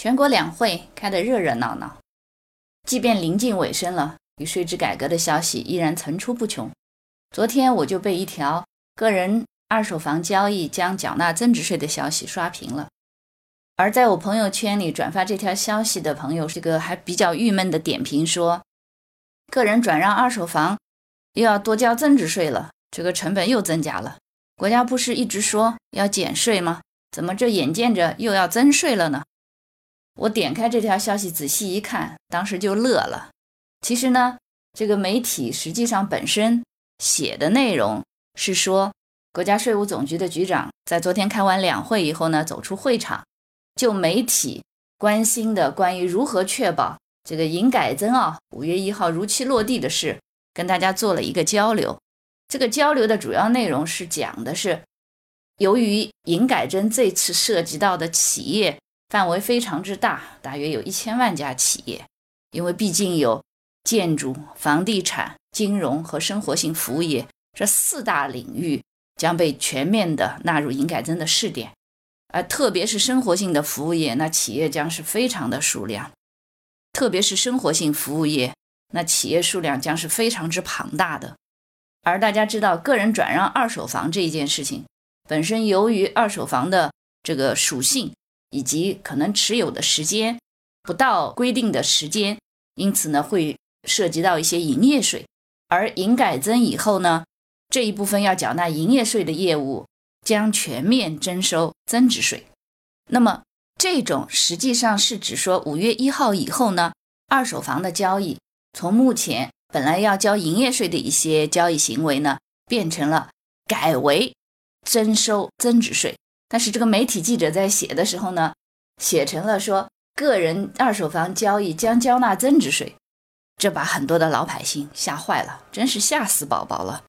全国两会开得热热闹闹，即便临近尾声了，与税制改革的消息依然层出不穷。昨天我就被一条个人二手房交易将缴纳增值税的消息刷屏了。而在我朋友圈里转发这条消息的朋友，这个还比较郁闷的点评说：“个人转让二手房又要多交增值税了，这个成本又增加了。国家不是一直说要减税吗？怎么这眼见着又要增税了呢？”我点开这条消息仔细一看，当时就乐了。其实呢，这个媒体实际上本身写的内容是说，国家税务总局的局长在昨天开完两会以后呢，走出会场，就媒体关心的关于如何确保这个营改增啊五月一号如期落地的事，跟大家做了一个交流。这个交流的主要内容是讲的是，由于营改增这次涉及到的企业。范围非常之大，大约有一千万家企业，因为毕竟有建筑、房地产、金融和生活性服务业这四大领域将被全面的纳入营改增的试点，而特别是生活性的服务业，那企业将是非常的数量，特别是生活性服务业，那企业数量将是非常之庞大的。而大家知道，个人转让二手房这一件事情本身，由于二手房的这个属性。以及可能持有的时间不到规定的时间，因此呢会涉及到一些营业税，而营改增以后呢，这一部分要缴纳营业税的业务将全面征收增值税。那么这种实际上是指说五月一号以后呢，二手房的交易从目前本来要交营业税的一些交易行为呢，变成了改为征收增值税。但是这个媒体记者在写的时候呢，写成了说个人二手房交易将交纳增值税，这把很多的老百姓吓坏了，真是吓死宝宝了。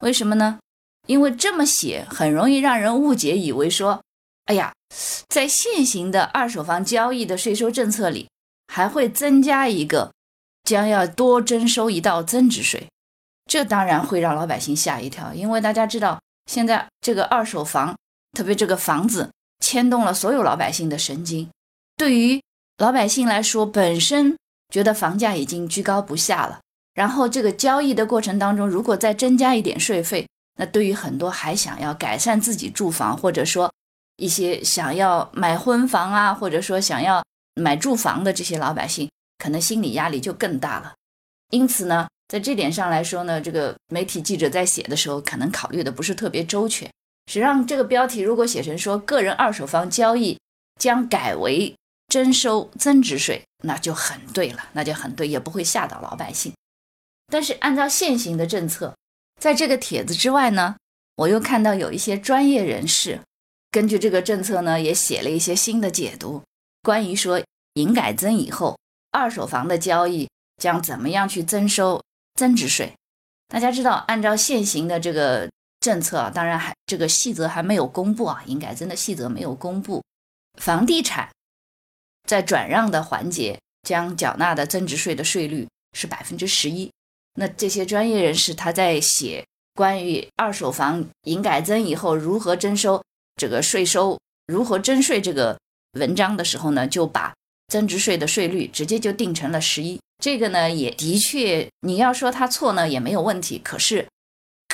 为什么呢？因为这么写很容易让人误解，以为说，哎呀，在现行的二手房交易的税收政策里，还会增加一个，将要多征收一道增值税，这当然会让老百姓吓一跳，因为大家知道现在这个二手房。特别这个房子牵动了所有老百姓的神经，对于老百姓来说，本身觉得房价已经居高不下了，然后这个交易的过程当中，如果再增加一点税费，那对于很多还想要改善自己住房，或者说一些想要买婚房啊，或者说想要买住房的这些老百姓，可能心理压力就更大了。因此呢，在这点上来说呢，这个媒体记者在写的时候，可能考虑的不是特别周全。实际上，这个标题如果写成说个人二手房交易将改为征收增值税，那就很对了，那就很对，也不会吓到老百姓。但是按照现行的政策，在这个帖子之外呢，我又看到有一些专业人士根据这个政策呢，也写了一些新的解读，关于说营改增以后二手房的交易将怎么样去征收增值税。大家知道，按照现行的这个。政策啊，当然还这个细则还没有公布啊，营改增的细则没有公布。房地产在转让的环节将缴纳的增值税的税率是百分之十一。那这些专业人士他在写关于二手房营改增以后如何征收这个税收、如何征税这个文章的时候呢，就把增值税的税率直接就定成了十一。这个呢，也的确你要说他错呢也没有问题，可是。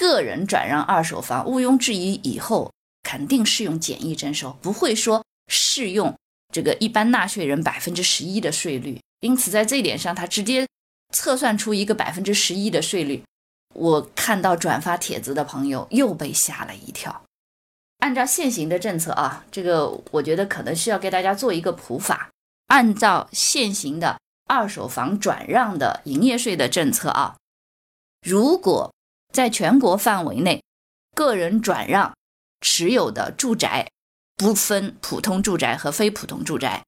个人转让二手房，毋庸置疑，以后肯定适用简易征收，不会说适用这个一般纳税人百分之十一的税率。因此，在这一点上，他直接测算出一个百分之十一的税率。我看到转发帖子的朋友又被吓了一跳。按照现行的政策啊，这个我觉得可能需要给大家做一个普法。按照现行的二手房转让的营业税的政策啊，如果在全国范围内，个人转让持有的住宅，不分普通住宅和非普通住宅，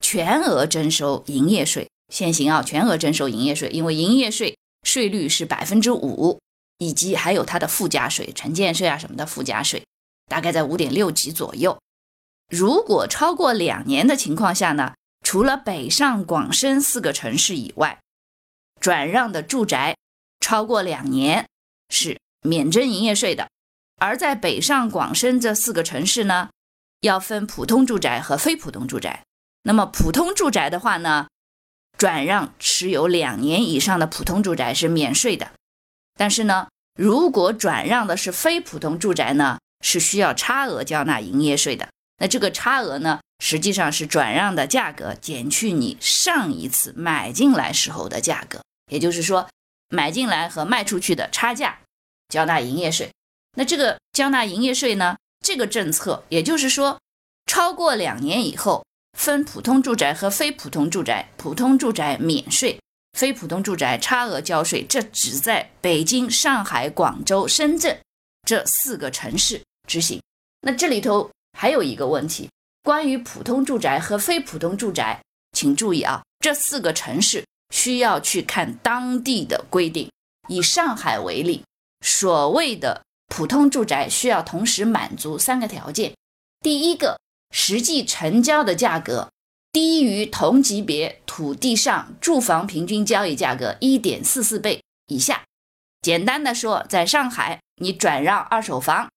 全额征收营业税。现行啊，全额征收营业税，因为营业税税率是百分之五，以及还有它的附加税、城建税啊什么的附加税，大概在五点六级左右。如果超过两年的情况下呢，除了北上广深四个城市以外，转让的住宅超过两年。是免征营业税的，而在北上广深这四个城市呢，要分普通住宅和非普通住宅。那么普通住宅的话呢，转让持有两年以上的普通住宅是免税的。但是呢，如果转让的是非普通住宅呢，是需要差额交纳营业税的。那这个差额呢，实际上是转让的价格减去你上一次买进来时候的价格，也就是说，买进来和卖出去的差价，交纳营业税。那这个交纳营业税呢，这个政策，也就是说，超过两年以后，分普通住宅和非普通住宅，普通住宅免税，非普通住宅差额交税。这只在北京、上海、广州、深圳这四个城市执行。那这里头。还有一个问题，关于普通住宅和非普通住宅，请注意啊，这四个城市需要去看当地的规定。以上海为例，所谓的普通住宅需要同时满足三个条件：第一个，实际成交的价格低于同级别土地上住房平均交易价格一点四四倍以下。简单的说，在上海，你转让二手房。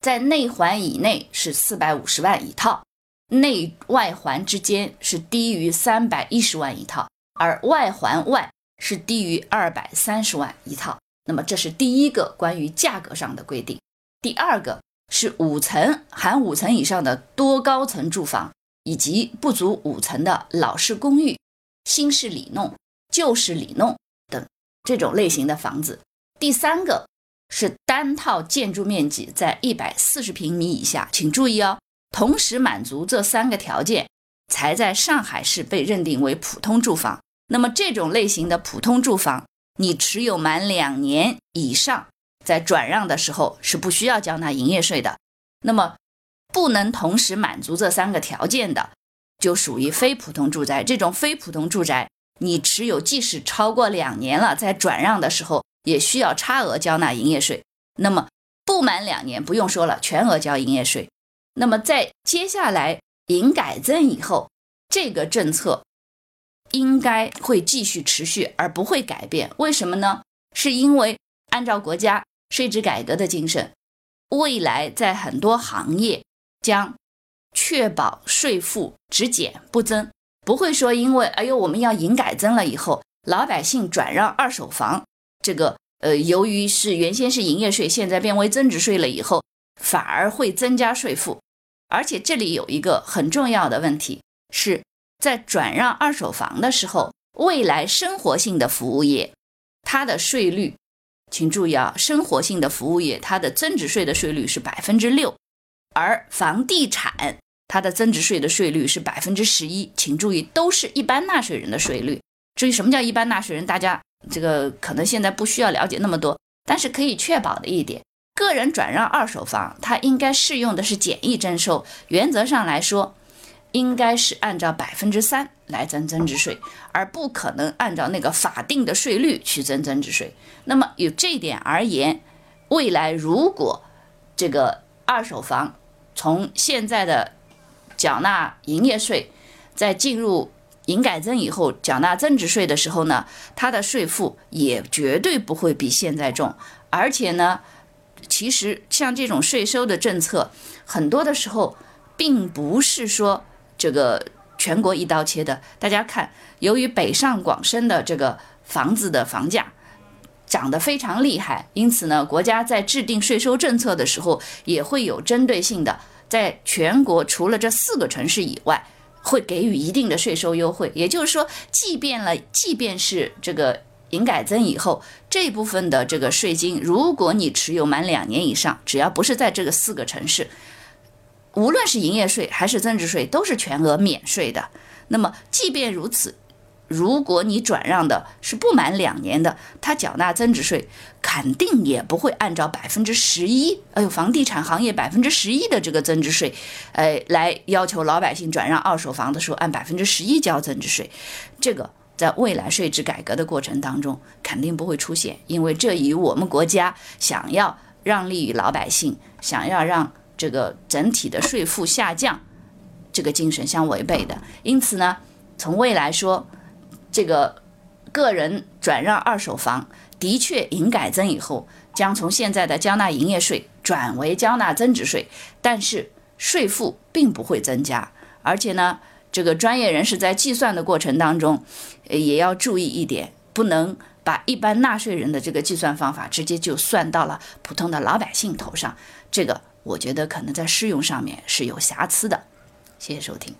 在内环以内是四百五十万一套，内外环之间是低于三百一十万一套，而外环外是低于二百三十万一套。那么这是第一个关于价格上的规定。第二个是五层含五层以上的多高层住房，以及不足五层的老式公寓、新式里弄、旧式里弄等这种类型的房子。第三个。是单套建筑面积在一百四十平米以下，请注意哦，同时满足这三个条件，才在上海市被认定为普通住房。那么这种类型的普通住房，你持有满两年以上，在转让的时候是不需要交纳营业税的。那么不能同时满足这三个条件的，就属于非普通住宅。这种非普通住宅，你持有即使超过两年了，在转让的时候。也需要差额交纳营业税，那么不满两年不用说了，全额交营业税。那么在接下来营改增以后，这个政策应该会继续持续，而不会改变。为什么呢？是因为按照国家税制改革的精神，未来在很多行业将确保税负只减不增，不会说因为哎呦我们要营改增了以后，老百姓转让二手房。这个呃，由于是原先是营业税，现在变为增值税了以后，反而会增加税负。而且这里有一个很重要的问题，是在转让二手房的时候，未来生活性的服务业，它的税率，请注意啊，生活性的服务业它的增值税的税率是百分之六，而房地产它的增值税的税率是百分之十一，请注意，都是一般纳税人的税率。至于什么叫一般纳税人，大家。这个可能现在不需要了解那么多，但是可以确保的一点，个人转让二手房，它应该适用的是简易征收，原则上来说，应该是按照百分之三来增增值税，而不可能按照那个法定的税率去增增值税。那么有这一点而言，未来如果这个二手房从现在的缴纳营业税，在进入。营改增以后缴纳增值税的时候呢，它的税负也绝对不会比现在重。而且呢，其实像这种税收的政策，很多的时候并不是说这个全国一刀切的。大家看，由于北上广深的这个房子的房价涨得非常厉害，因此呢，国家在制定税收政策的时候也会有针对性的，在全国除了这四个城市以外。会给予一定的税收优惠，也就是说，即便了，即便是这个营改增以后，这部分的这个税金，如果你持有满两年以上，只要不是在这个四个城市，无论是营业税还是增值税，都是全额免税的。那么，即便如此。如果你转让的是不满两年的，他缴纳增值税肯定也不会按照百分之十一，哎呦，房地产行业百分之十一的这个增值税，呃，来要求老百姓转让二手房的时候按百分之十一交增值税，这个在未来税制改革的过程当中肯定不会出现，因为这与我们国家想要让利于老百姓，想要让这个整体的税负下降这个精神相违背的。因此呢从未来说这个个人转让二手房的确营改增以后将从现在的交纳营业税转为交纳增值税但是税负并不会增加而且呢这个专业人士在计算的过程当中也要注意一点不能把一般纳税人的这个计算方法直接就算到了普通的老百姓头上这个我觉得可能在试用上面是有瑕疵的。谢谢收听。